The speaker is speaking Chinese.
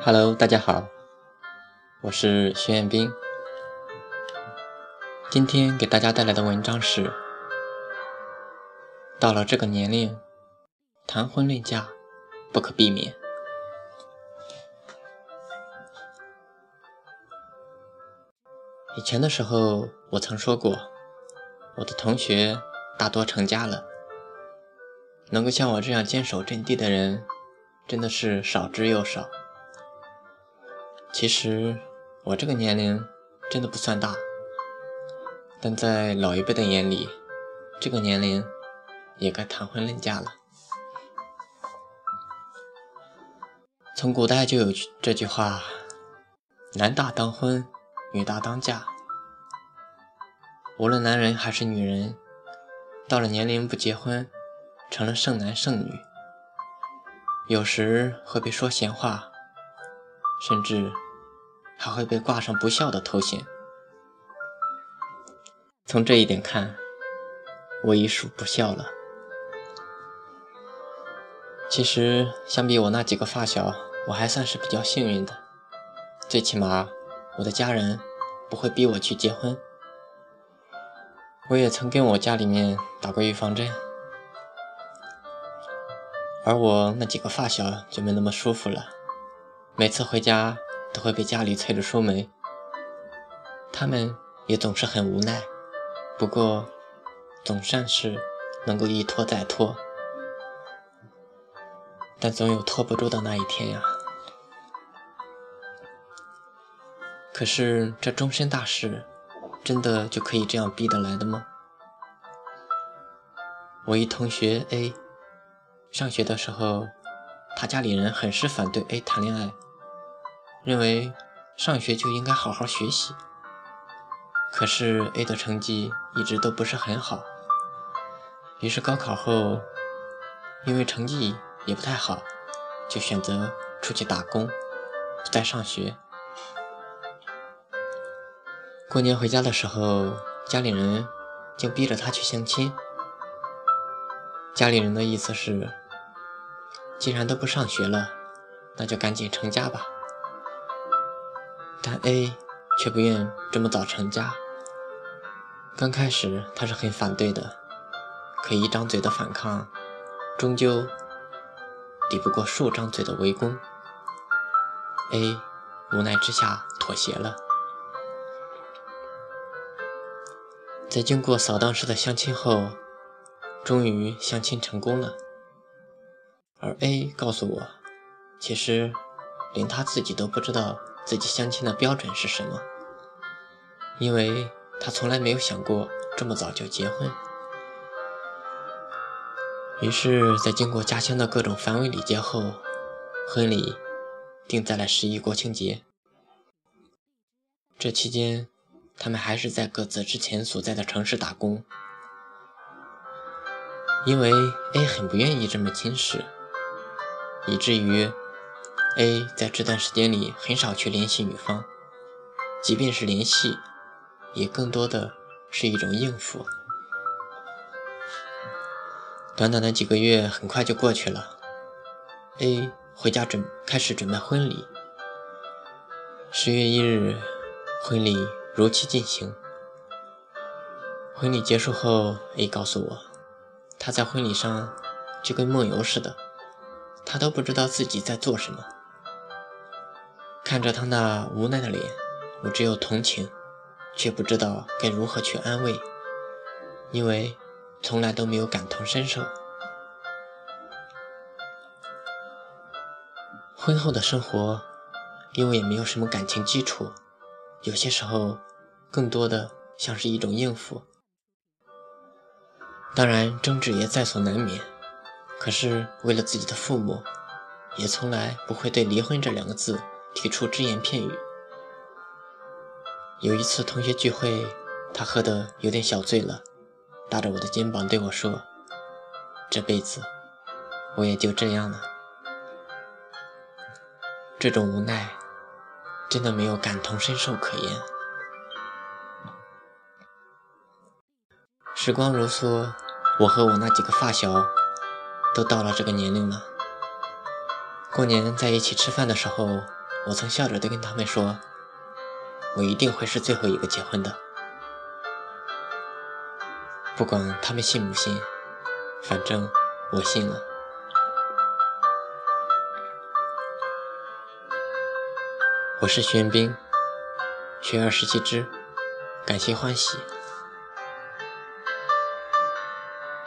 Hello，大家好，我是徐彦斌。今天给大家带来的文章是：到了这个年龄，谈婚论嫁不可避免。以前的时候，我曾说过，我的同学大多成家了，能够像我这样坚守阵地的人，真的是少之又少。其实我这个年龄真的不算大，但在老一辈的眼里，这个年龄也该谈婚论嫁了。从古代就有这句话：“男大当婚。”女大当嫁，无论男人还是女人，到了年龄不结婚，成了剩男剩女，有时会被说闲话，甚至还会被挂上不孝的头衔。从这一点看，我已属不孝了。其实，相比我那几个发小，我还算是比较幸运的，最起码。我的家人不会逼我去结婚，我也曾跟我家里面打过预防针，而我那几个发小就没那么舒服了，每次回家都会被家里催着出门，他们也总是很无奈，不过总算是能够一拖再拖，但总有拖不住的那一天呀。可是这终身大事，真的就可以这样逼得来的吗？我一同学 A，上学的时候，他家里人很是反对 A 谈恋爱，认为上学就应该好好学习。可是 A 的成绩一直都不是很好，于是高考后，因为成绩也不太好，就选择出去打工，不再上学。过年回家的时候，家里人就逼着他去相亲。家里人的意思是，既然都不上学了，那就赶紧成家吧。但 A 却不愿这么早成家。刚开始他是很反对的，可一张嘴的反抗，终究抵不过数张嘴的围攻。A 无奈之下妥协了。在经过扫荡式的相亲后，终于相亲成功了。而 A 告诉我，其实连他自己都不知道自己相亲的标准是什么，因为他从来没有想过这么早就结婚。于是，在经过家乡的各种繁文礼节后，婚礼定在了十一国庆节。这期间。他们还是在各自之前所在的城市打工，因为 A 很不愿意这么轻视，以至于 A 在这段时间里很少去联系女方，即便是联系，也更多的是一种应付。短短的几个月很快就过去了，A 回家准开始准备婚礼。十月一日，婚礼。如期进行。婚礼结束后，A 告诉我，他在婚礼上就跟梦游似的，他都不知道自己在做什么。看着他那无奈的脸，我只有同情，却不知道该如何去安慰，因为从来都没有感同身受。婚后的生活，因为也没有什么感情基础。有些时候，更多的像是一种应付。当然，争执也在所难免。可是，为了自己的父母，也从来不会对离婚这两个字提出只言片语。有一次同学聚会，他喝得有点小醉了，搭着我的肩膀对我说：“这辈子，我也就这样了。”这种无奈。真的没有感同身受可言。时光如梭，我和我那几个发小都到了这个年龄了。过年在一起吃饭的时候，我曾笑着对跟他们说：“我一定会是最后一个结婚的。”不管他们信不信，反正我信了。我是玄冰，学而时习之，感谢欢喜。